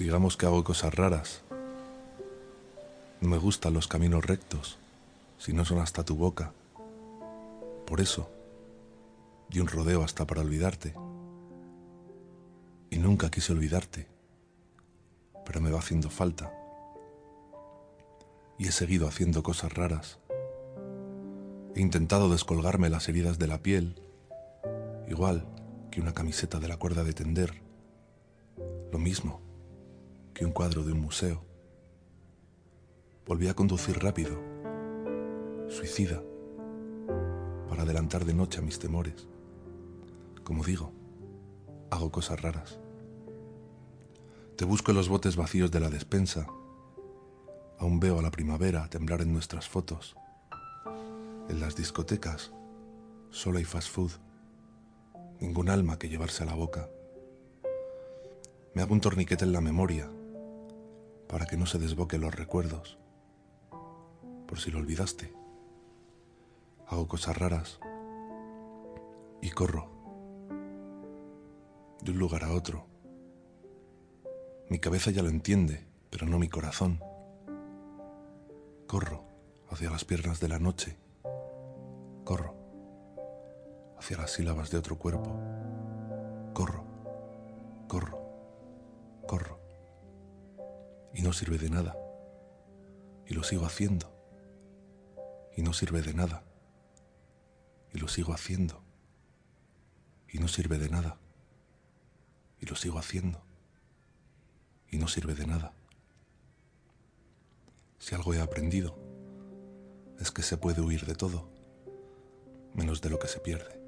Digamos que hago cosas raras. No me gustan los caminos rectos, si no son hasta tu boca. Por eso, di un rodeo hasta para olvidarte. Y nunca quise olvidarte, pero me va haciendo falta. Y he seguido haciendo cosas raras. He intentado descolgarme las heridas de la piel, igual que una camiseta de la cuerda de tender. Lo mismo que un cuadro de un museo. Volví a conducir rápido, suicida, para adelantar de noche a mis temores. Como digo, hago cosas raras. Te busco en los botes vacíos de la despensa. Aún veo a la primavera temblar en nuestras fotos. En las discotecas solo hay fast food. Ningún alma que llevarse a la boca. Me hago un torniquete en la memoria para que no se desboquen los recuerdos, por si lo olvidaste. Hago cosas raras y corro de un lugar a otro. Mi cabeza ya lo entiende, pero no mi corazón. Corro hacia las piernas de la noche. Corro hacia las sílabas de otro cuerpo. Corro, corro, corro y no sirve de nada. Y lo sigo haciendo. Y no sirve de nada. Y lo sigo haciendo. Y no sirve de nada. Y lo sigo haciendo. Y no sirve de nada. Si algo he aprendido, es que se puede huir de todo, menos de lo que se pierde.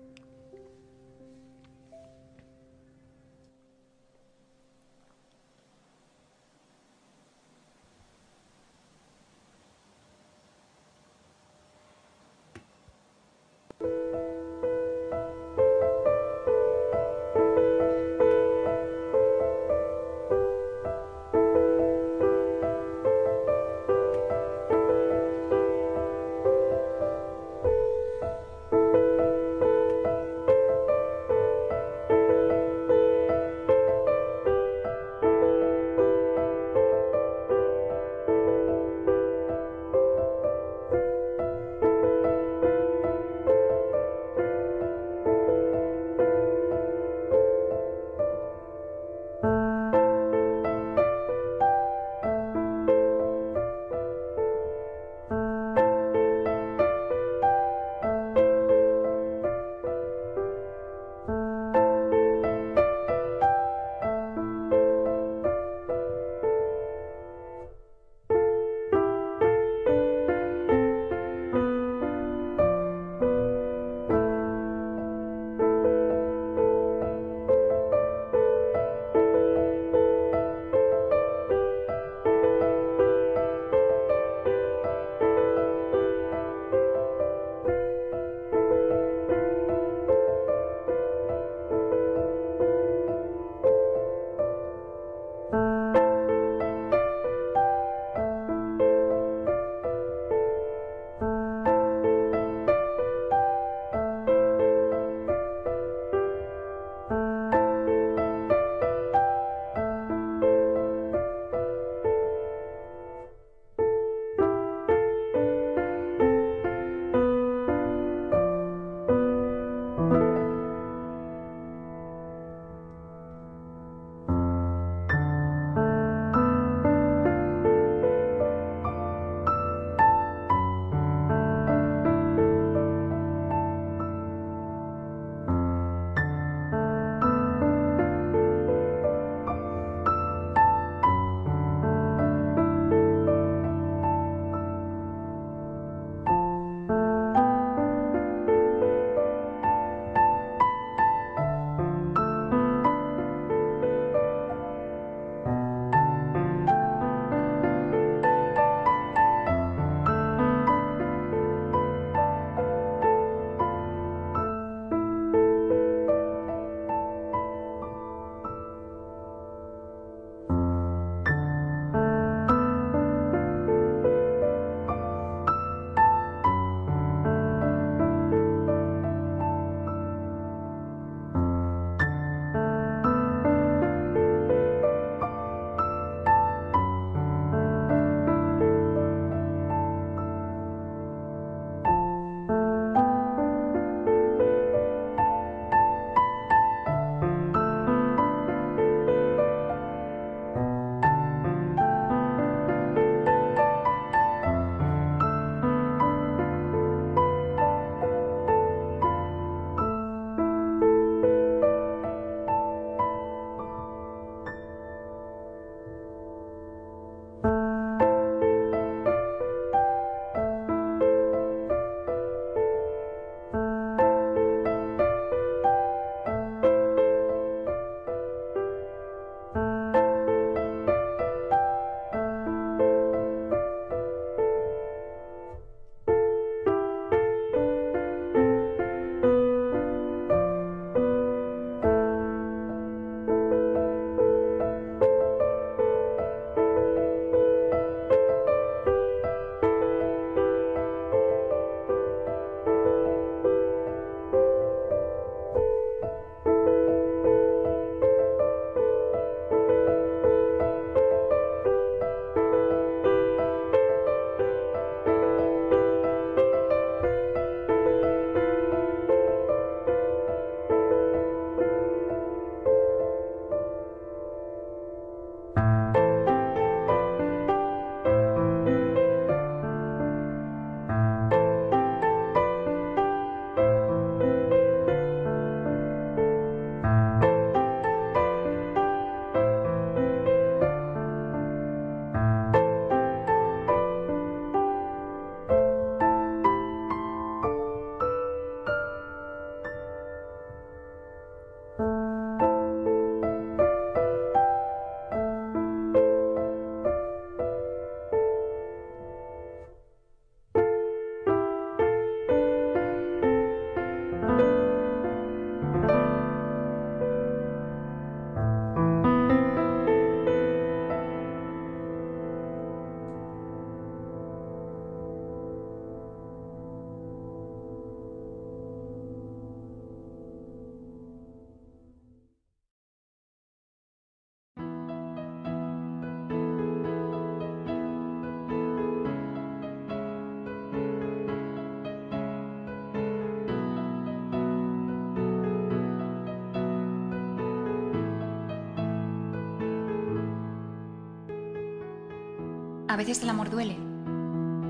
Veces el amor duele,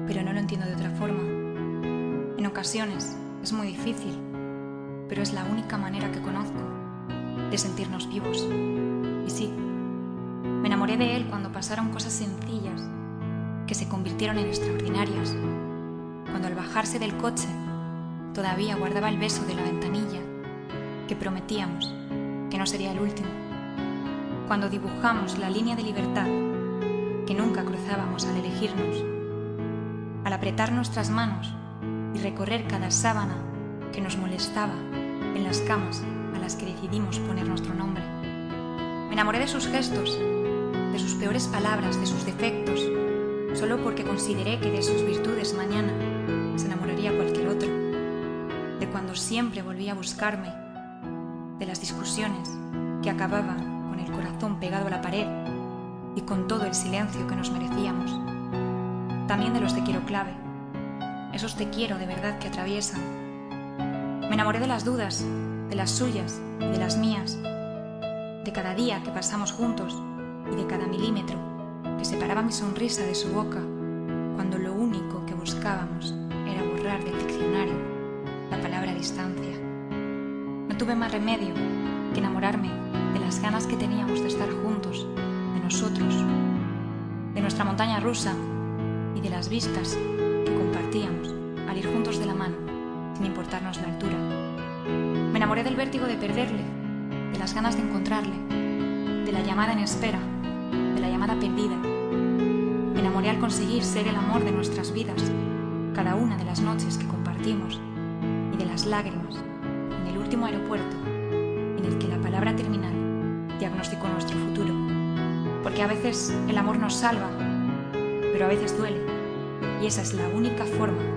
pero no lo entiendo de otra forma. En ocasiones es muy difícil, pero es la única manera que conozco de sentirnos vivos. Y sí, me enamoré de él cuando pasaron cosas sencillas que se convirtieron en extraordinarias. Cuando al bajarse del coche todavía guardaba el beso de la ventanilla que prometíamos que no sería el último. Cuando dibujamos la línea de libertad que nunca cruzábamos al elegirnos, al apretar nuestras manos y recorrer cada sábana que nos molestaba en las camas a las que decidimos poner nuestro nombre. Me enamoré de sus gestos, de sus peores palabras, de sus defectos, solo porque consideré que de sus virtudes mañana se enamoraría cualquier otro, de cuando siempre volvía a buscarme, de las discusiones que acababan con el corazón pegado a la pared y con todo el silencio que nos merecíamos. También de los te quiero clave, esos te quiero de verdad que atraviesan. Me enamoré de las dudas, de las suyas de las mías, de cada día que pasamos juntos y de cada milímetro que separaba mi sonrisa de su boca cuando lo único que buscábamos era borrar del diccionario la palabra distancia. No tuve más remedio que enamorarme de las ganas que teníamos de estar juntos nosotros, de nuestra montaña rusa y de las vistas que compartíamos al ir juntos de la mano, sin importarnos la altura. Me enamoré del vértigo de perderle, de las ganas de encontrarle, de la llamada en espera, de la llamada perdida. Me enamoré al conseguir ser el amor de nuestras vidas, cada una de las noches que compartimos, y de las lágrimas en el último aeropuerto en el que la palabra terminal a veces el amor nos salva, pero a veces duele, y esa es la única forma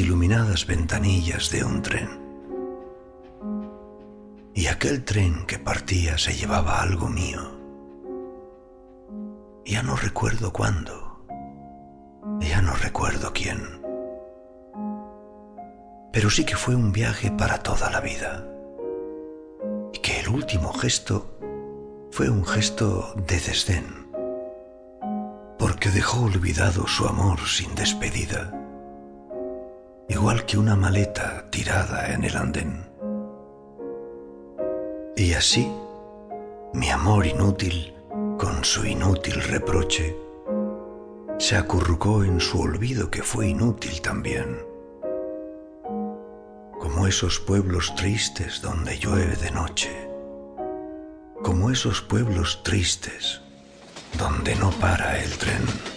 iluminadas ventanillas de un tren. Y aquel tren que partía se llevaba algo mío. Ya no recuerdo cuándo, ya no recuerdo quién. Pero sí que fue un viaje para toda la vida. Y que el último gesto fue un gesto de desdén, porque dejó olvidado su amor sin despedida igual que una maleta tirada en el andén. Y así, mi amor inútil, con su inútil reproche, se acurrucó en su olvido que fue inútil también, como esos pueblos tristes donde llueve de noche, como esos pueblos tristes donde no para el tren.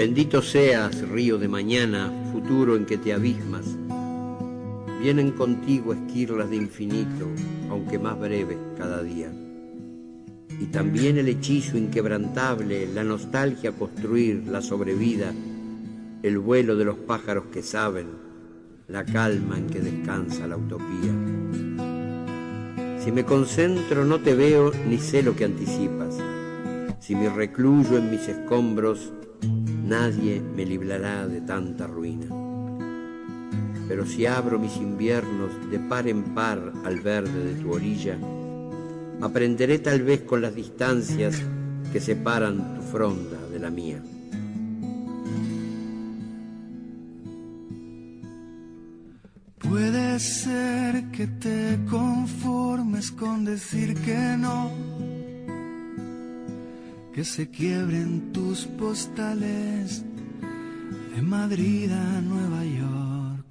Bendito seas, río de mañana, futuro en que te abismas. Vienen contigo esquirlas de infinito, aunque más breves cada día. Y también el hechizo inquebrantable, la nostalgia construir, la sobrevida, el vuelo de los pájaros que saben, la calma en que descansa la utopía. Si me concentro no te veo ni sé lo que anticipas. Si me recluyo en mis escombros, nadie me librará de tanta ruina. Pero si abro mis inviernos de par en par al verde de tu orilla, aprenderé tal vez con las distancias que separan tu fronda de la mía. Puede ser que te conformes con decir que no que se quiebren tus postales de Madrid a Nueva York.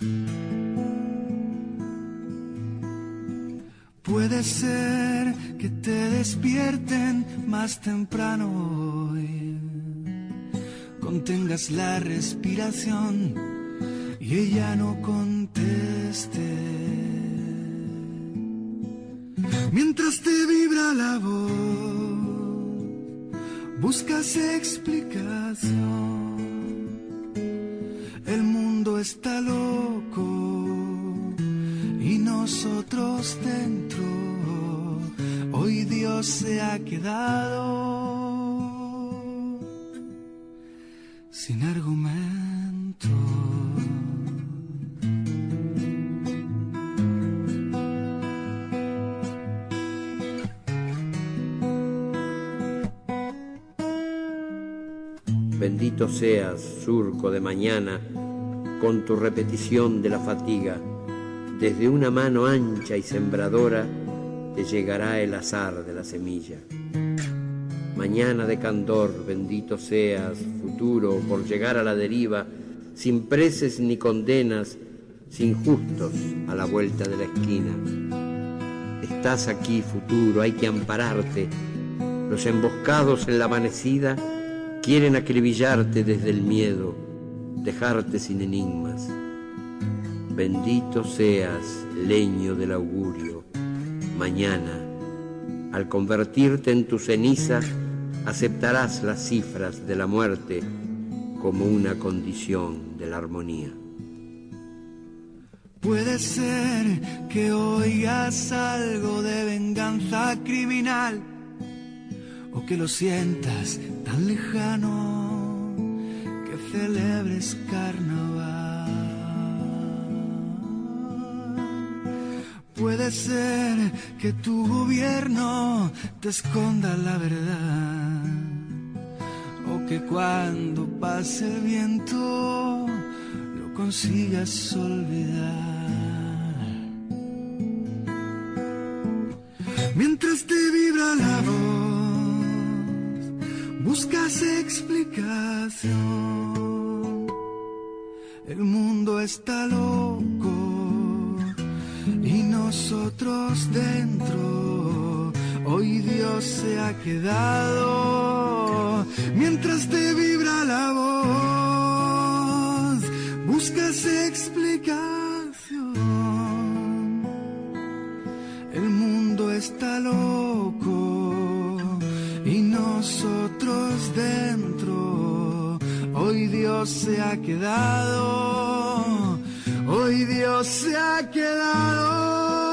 Puede ser que te despierten más temprano hoy, contengas la respiración y ella no conteste. Mientras te vibra la voz buscas explicación. El mundo está loco y nosotros dentro. Hoy Dios se ha quedado sin argumento. Bendito seas, surco de mañana, con tu repetición de la fatiga. Desde una mano ancha y sembradora te llegará el azar de la semilla. Mañana de candor, bendito seas, futuro, por llegar a la deriva, sin preces ni condenas, sin justos a la vuelta de la esquina. Estás aquí, futuro, hay que ampararte. Los emboscados en la amanecida Quieren acribillarte desde el miedo, dejarte sin enigmas. Bendito seas, leño del augurio, mañana, al convertirte en tu ceniza, aceptarás las cifras de la muerte como una condición de la armonía. Puede ser que oigas algo de venganza criminal o que lo sientas tan lejano que celebres carnaval. Puede ser que tu gobierno te esconda la verdad o que cuando pase el viento lo consigas olvidar. Mientras te vibra la voz buscas explicación. El mundo está loco y nosotros dentro. Hoy Dios se ha quedado mientras te vibra la voz. Buscas explicación. El mundo está loco Hoy Dios se ha quedado, hoy Dios se ha quedado.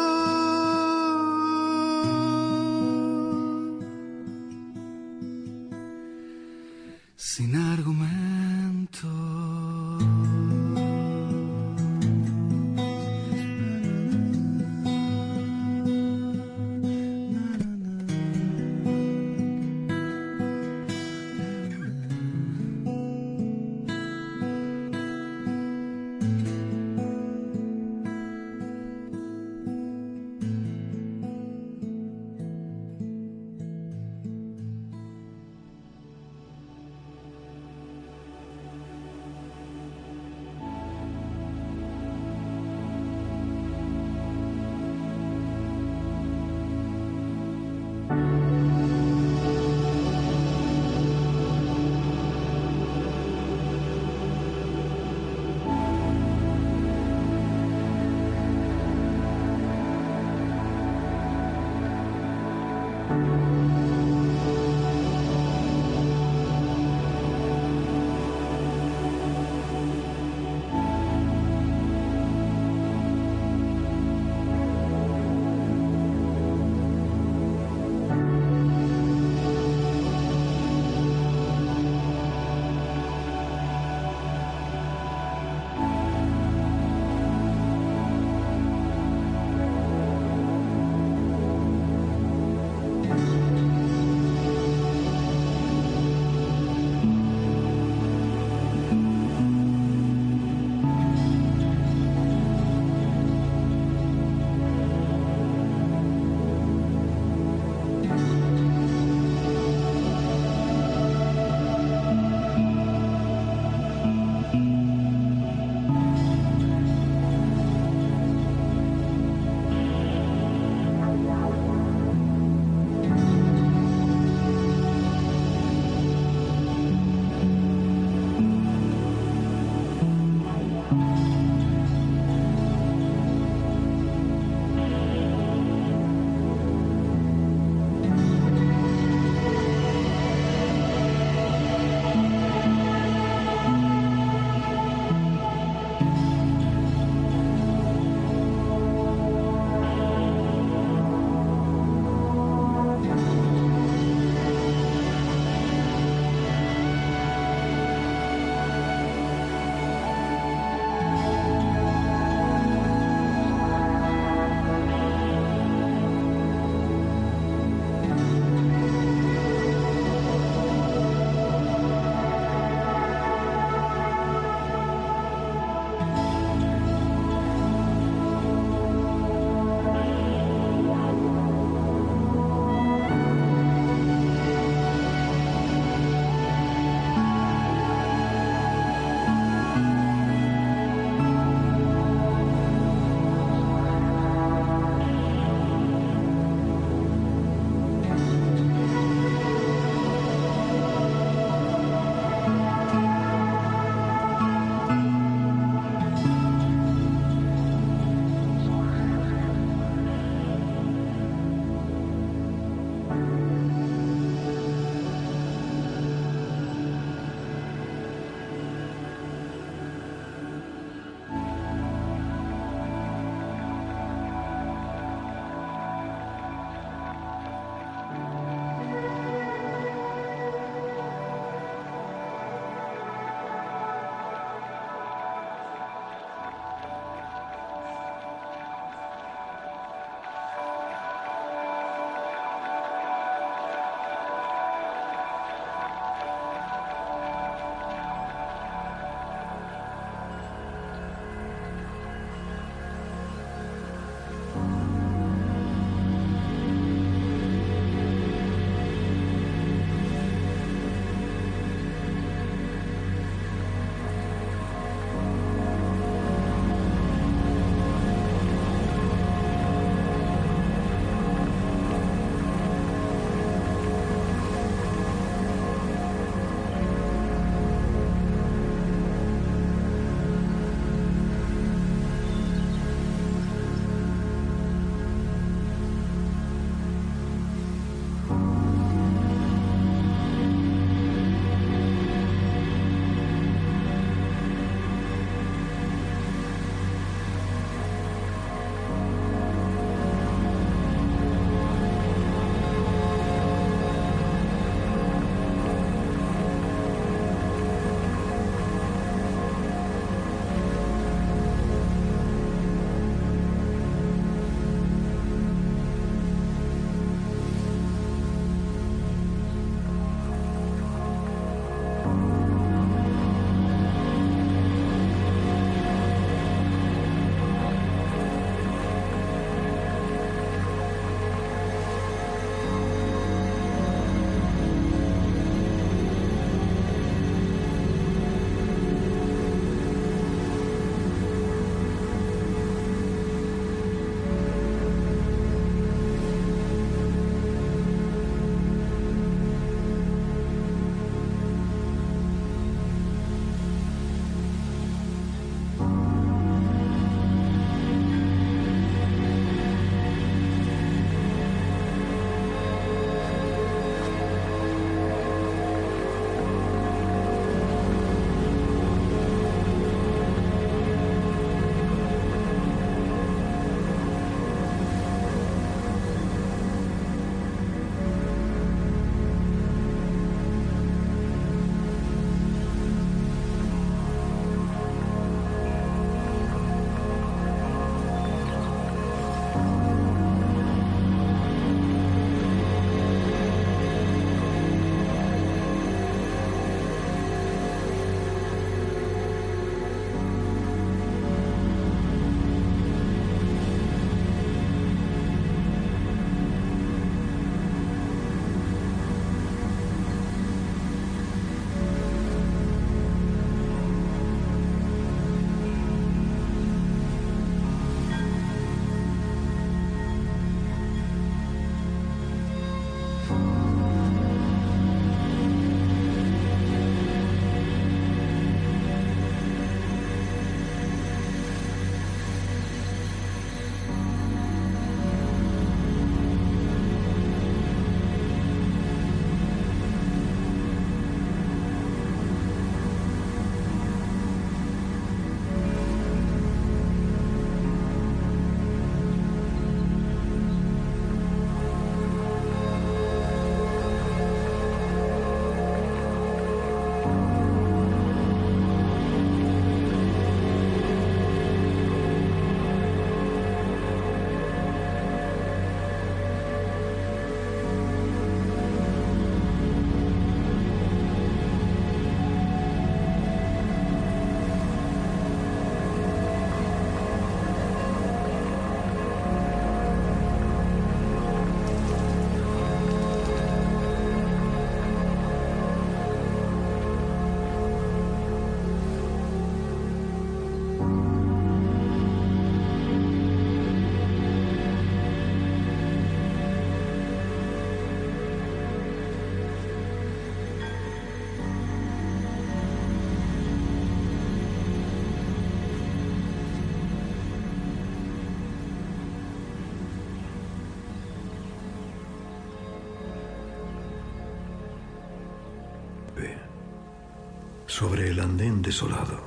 Sobre el andén desolado,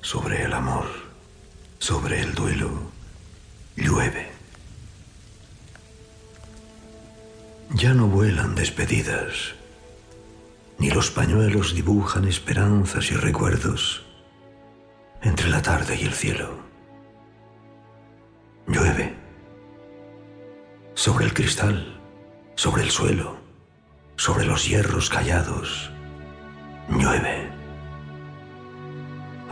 sobre el amor, sobre el duelo, llueve. Ya no vuelan despedidas, ni los pañuelos dibujan esperanzas y recuerdos entre la tarde y el cielo. Llueve sobre el cristal, sobre el suelo, sobre los hierros callados. Llueve.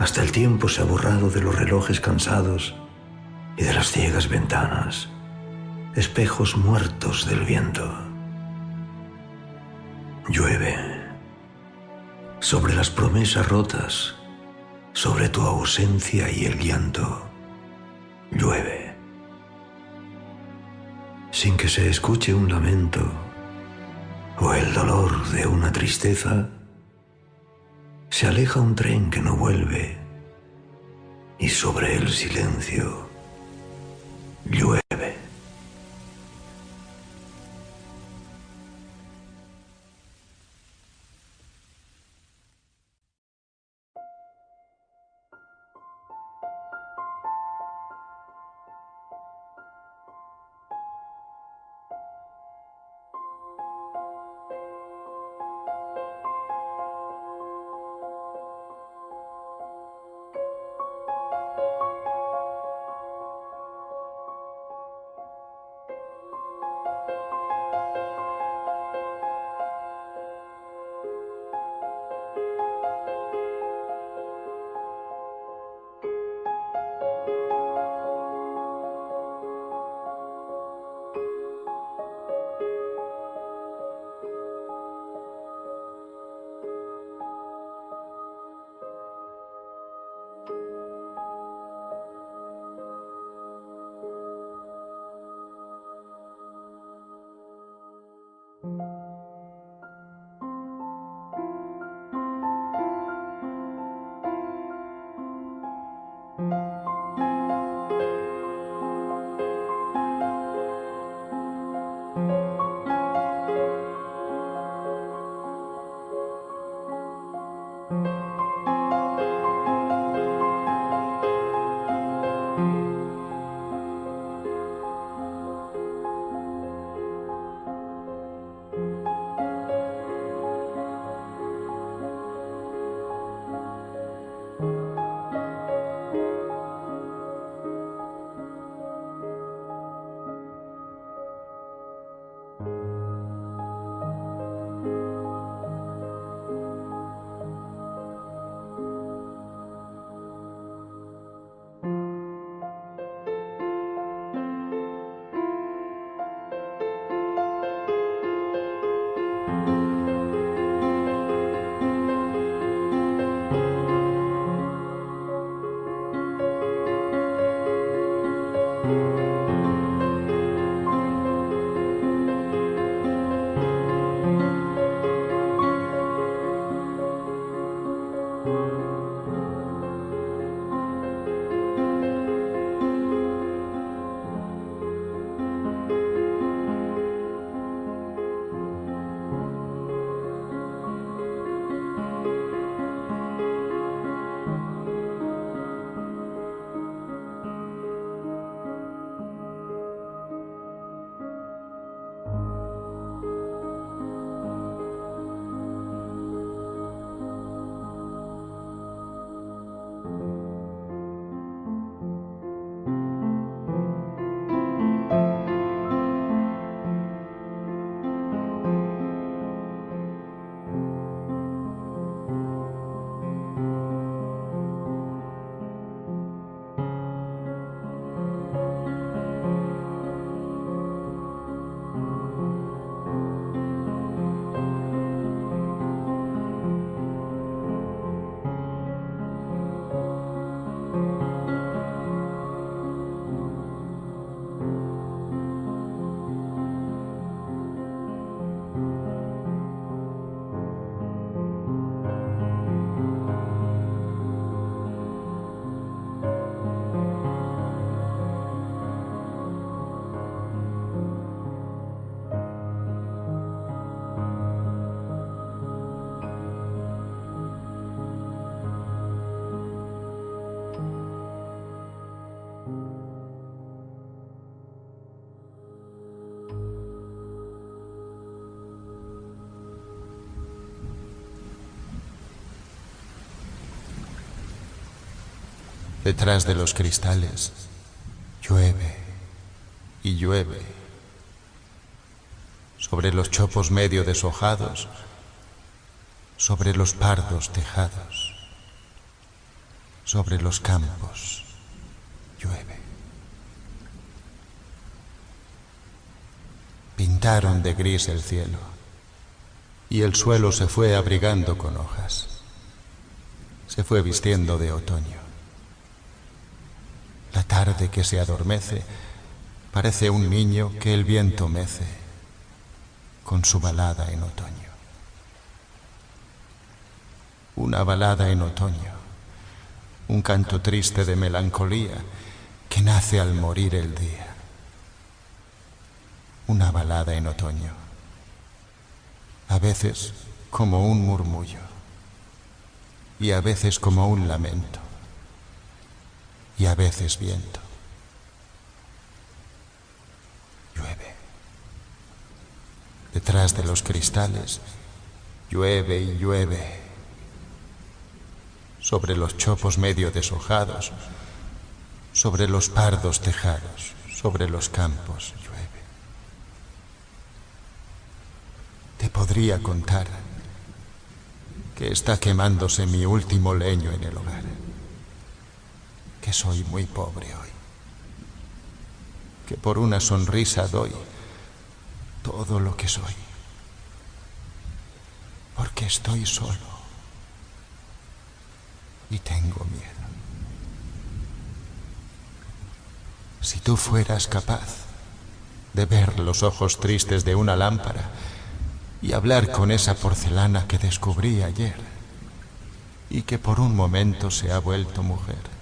Hasta el tiempo se ha borrado de los relojes cansados y de las ciegas ventanas, espejos muertos del viento. Llueve sobre las promesas rotas, sobre tu ausencia y el llanto. Llueve sin que se escuche un lamento o el dolor de una tristeza, se aleja un tren que no vuelve y sobre el silencio llueve. Detrás de los cristales llueve y llueve. Sobre los chopos medio deshojados, sobre los pardos tejados, sobre los campos llueve. Pintaron de gris el cielo y el suelo se fue abrigando con hojas, se fue vistiendo de otoño. Que se adormece parece un niño que el viento mece con su balada en otoño. Una balada en otoño, un canto triste de melancolía que nace al morir el día. Una balada en otoño, a veces como un murmullo y a veces como un lamento y a veces viento. Llueve. Detrás de los cristales, llueve y llueve. Sobre los chopos medio deshojados, sobre los pardos tejados, sobre los campos, llueve. Te podría contar que está quemándose mi último leño en el hogar. Que soy muy pobre hoy, que por una sonrisa doy todo lo que soy, porque estoy solo y tengo miedo. Si tú fueras capaz de ver los ojos tristes de una lámpara y hablar con esa porcelana que descubrí ayer y que por un momento se ha vuelto mujer,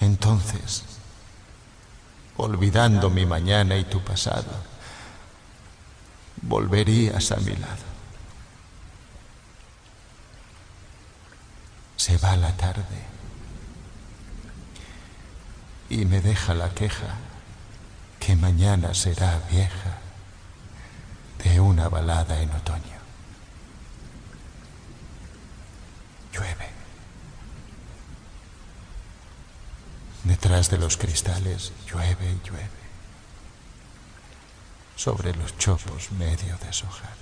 entonces, olvidando mi mañana y tu pasado, volverías a mi lado. Se va la tarde y me deja la queja que mañana será vieja de una balada en otoño. Llueve. Detrás de los cristales llueve y llueve. Sobre los chopos medio deshojados.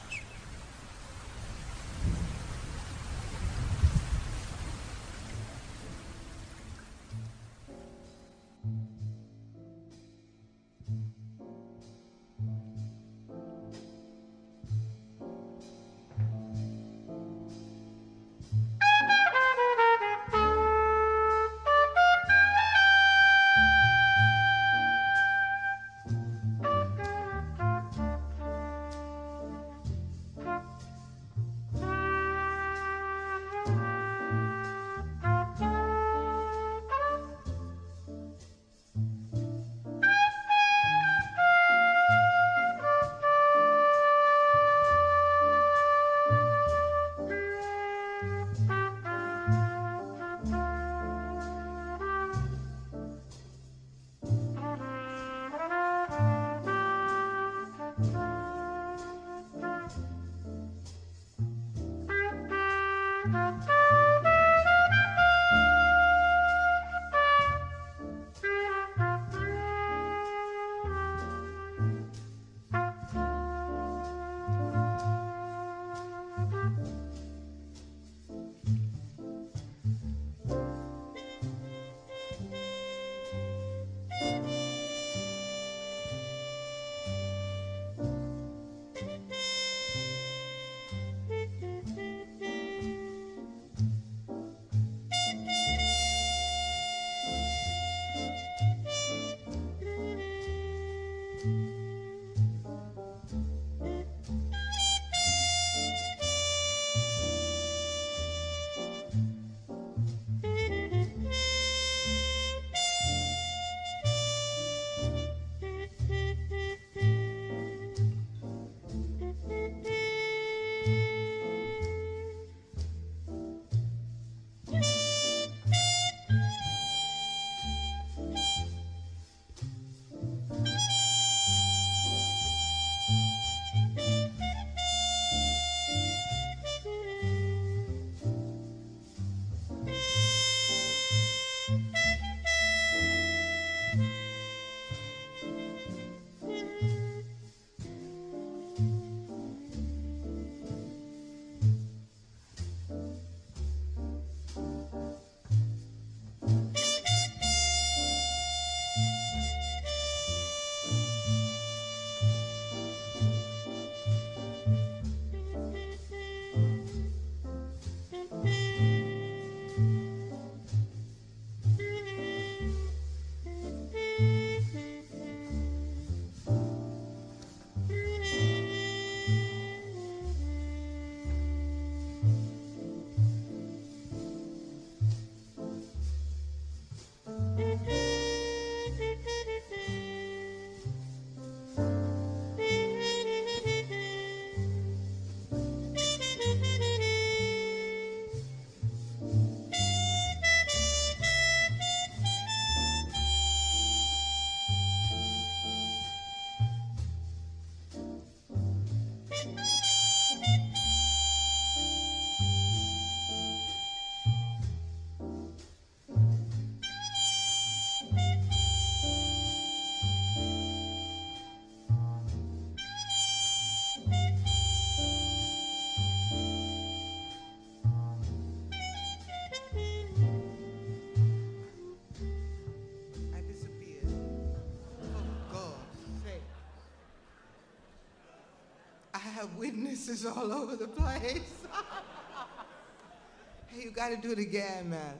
Witnesses all over the place. hey, you got to do it again, man.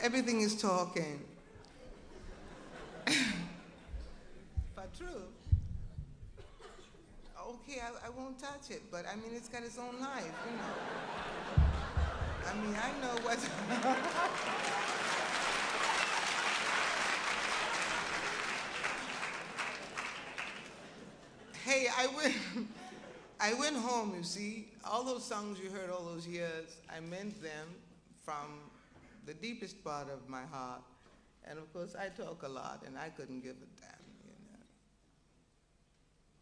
Everything is talking. but true. Okay, I, I won't touch it, but I mean, it's got its own life, you know. I mean, I know what. hey, I went, I went home, you see. All those songs you heard all those years, I meant them from the deepest part of my heart. And of course, I talk a lot, and I couldn't give a damn, you know.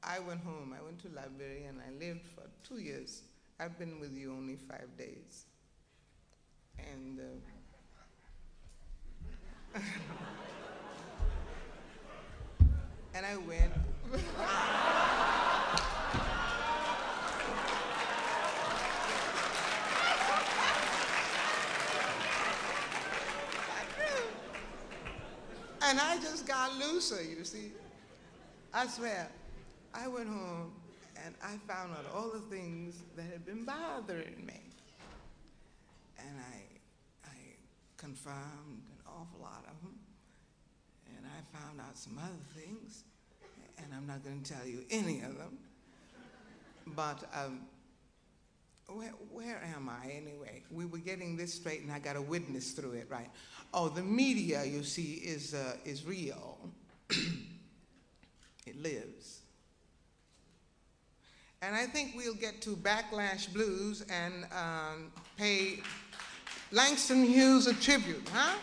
I went home, I went to Liberia, and I lived for two years. I've been with you only five days. And uh, and I went. and I just got looser, you see. I swear, I went home and I found out all the things that had been bothering me. And I, I confirmed an awful lot of them. And I found out some other things, and I'm not going to tell you any of them. But um, where, where am I anyway? We were getting this straight, and I got a witness through it, right? Oh, the media, you see, is, uh, is real. it lives. And I think we'll get to Backlash Blues and um, pay Langston Hughes a tribute, huh?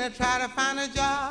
When I try to find a job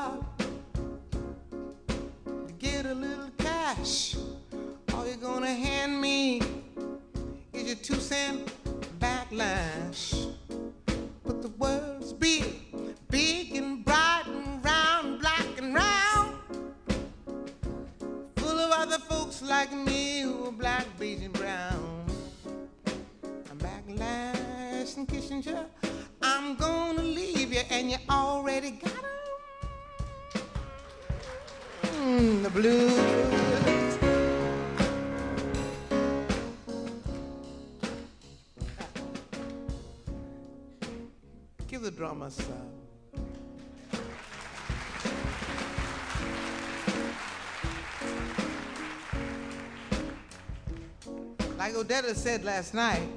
Odetta said last night,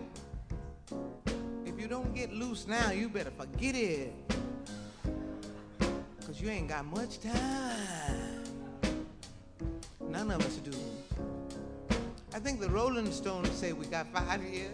if you don't get loose now, you better forget it. Because you ain't got much time. None of us do. I think the Rolling Stones say we got five years.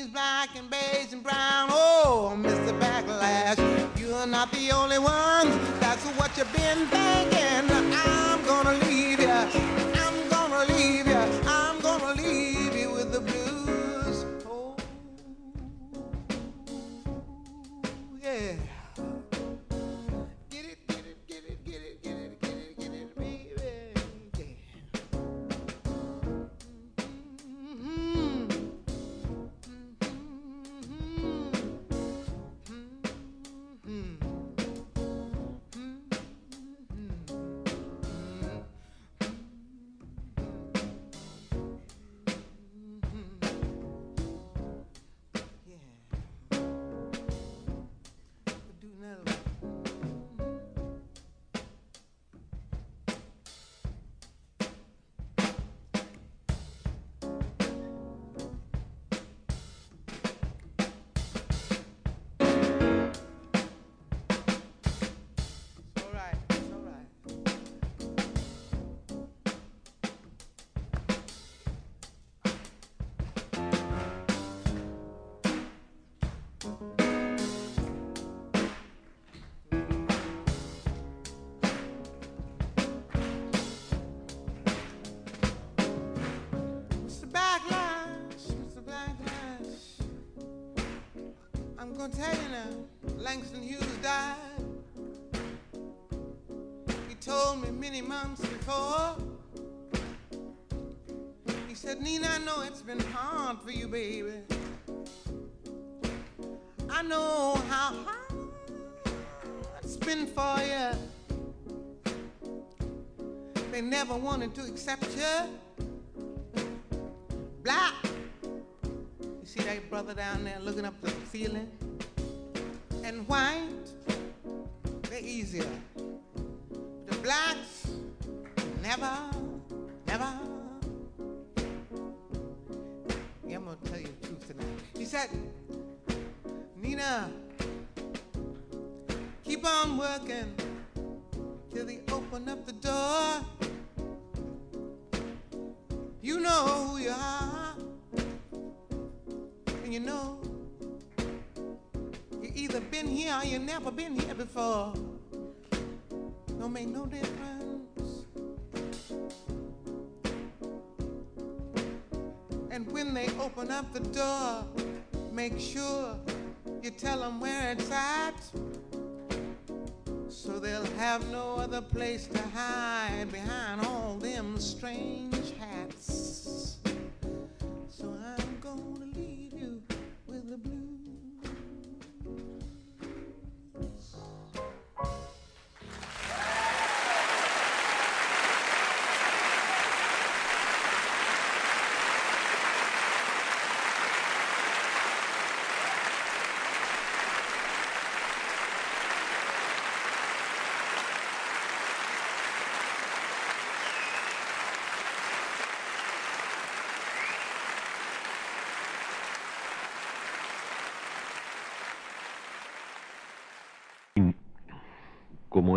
Japanese, black and beige and brown. Oh, Mr. Backlash, you're not the only one. That's what you've been thinking. I'm gonna leave you. I'm for you, baby. I know how hard it's been for you. They never wanted to accept you. Black. You see that brother down there looking up the ceiling? And white, they're easier. The blacks, never, never. Tonight. He said, Nina, keep on working till they open up the door. You know who you are, and you know you either been here or you never been here before. Don't make no difference. When they open up the door, make sure you tell them where it's at. So they'll have no other place to hide behind all them strange hats. So I'm gonna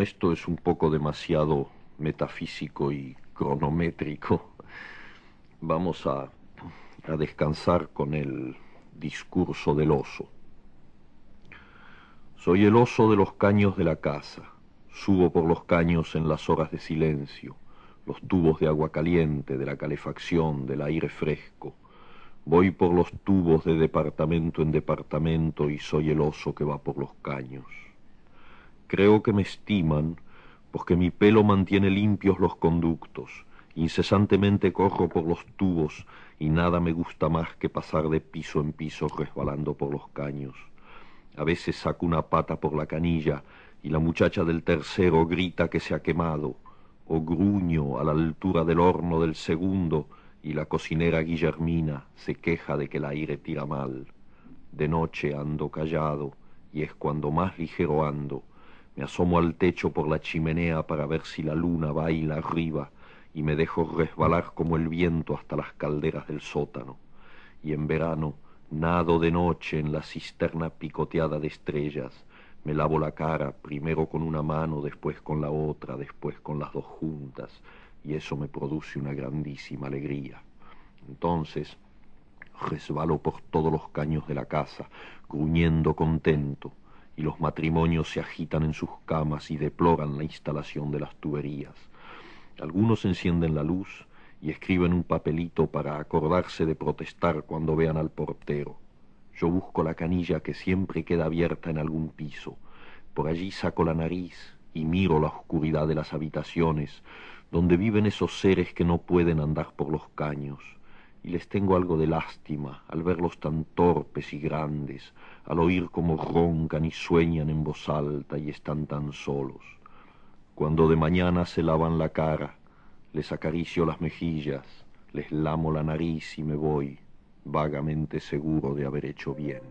Esto es un poco demasiado metafísico y cronométrico, vamos a, a descansar con el discurso del oso. Soy el oso de los caños de la casa. Subo por los caños en las horas de silencio, los tubos de agua caliente, de la calefacción, del aire fresco. Voy por los tubos de departamento en departamento y soy el oso que va por los caños. Creo que me estiman porque mi pelo mantiene limpios los conductos. Incesantemente corro por los tubos y nada me gusta más que pasar de piso en piso resbalando por los caños. A veces saco una pata por la canilla y la muchacha del tercero grita que se ha quemado, o gruño a la altura del horno del segundo y la cocinera Guillermina se queja de que el aire tira mal. De noche ando callado y es cuando más ligero ando. Me asomo al techo por la chimenea para ver si la luna baila arriba y me dejo resbalar como el viento hasta las calderas del sótano. Y en verano nado de noche en la cisterna picoteada de estrellas. Me lavo la cara, primero con una mano, después con la otra, después con las dos juntas, y eso me produce una grandísima alegría. Entonces, resbalo por todos los caños de la casa, gruñendo contento, y los matrimonios se agitan en sus camas y deploran la instalación de las tuberías. Algunos encienden la luz y escriben un papelito para acordarse de protestar cuando vean al portero. Yo busco la canilla que siempre queda abierta en algún piso. Por allí saco la nariz y miro la oscuridad de las habitaciones, donde viven esos seres que no pueden andar por los caños, y les tengo algo de lástima al verlos tan torpes y grandes, al oír cómo roncan y sueñan en voz alta y están tan solos. Cuando de mañana se lavan la cara, les acaricio las mejillas, les lamo la nariz y me voy, vagamente seguro de haber hecho bien.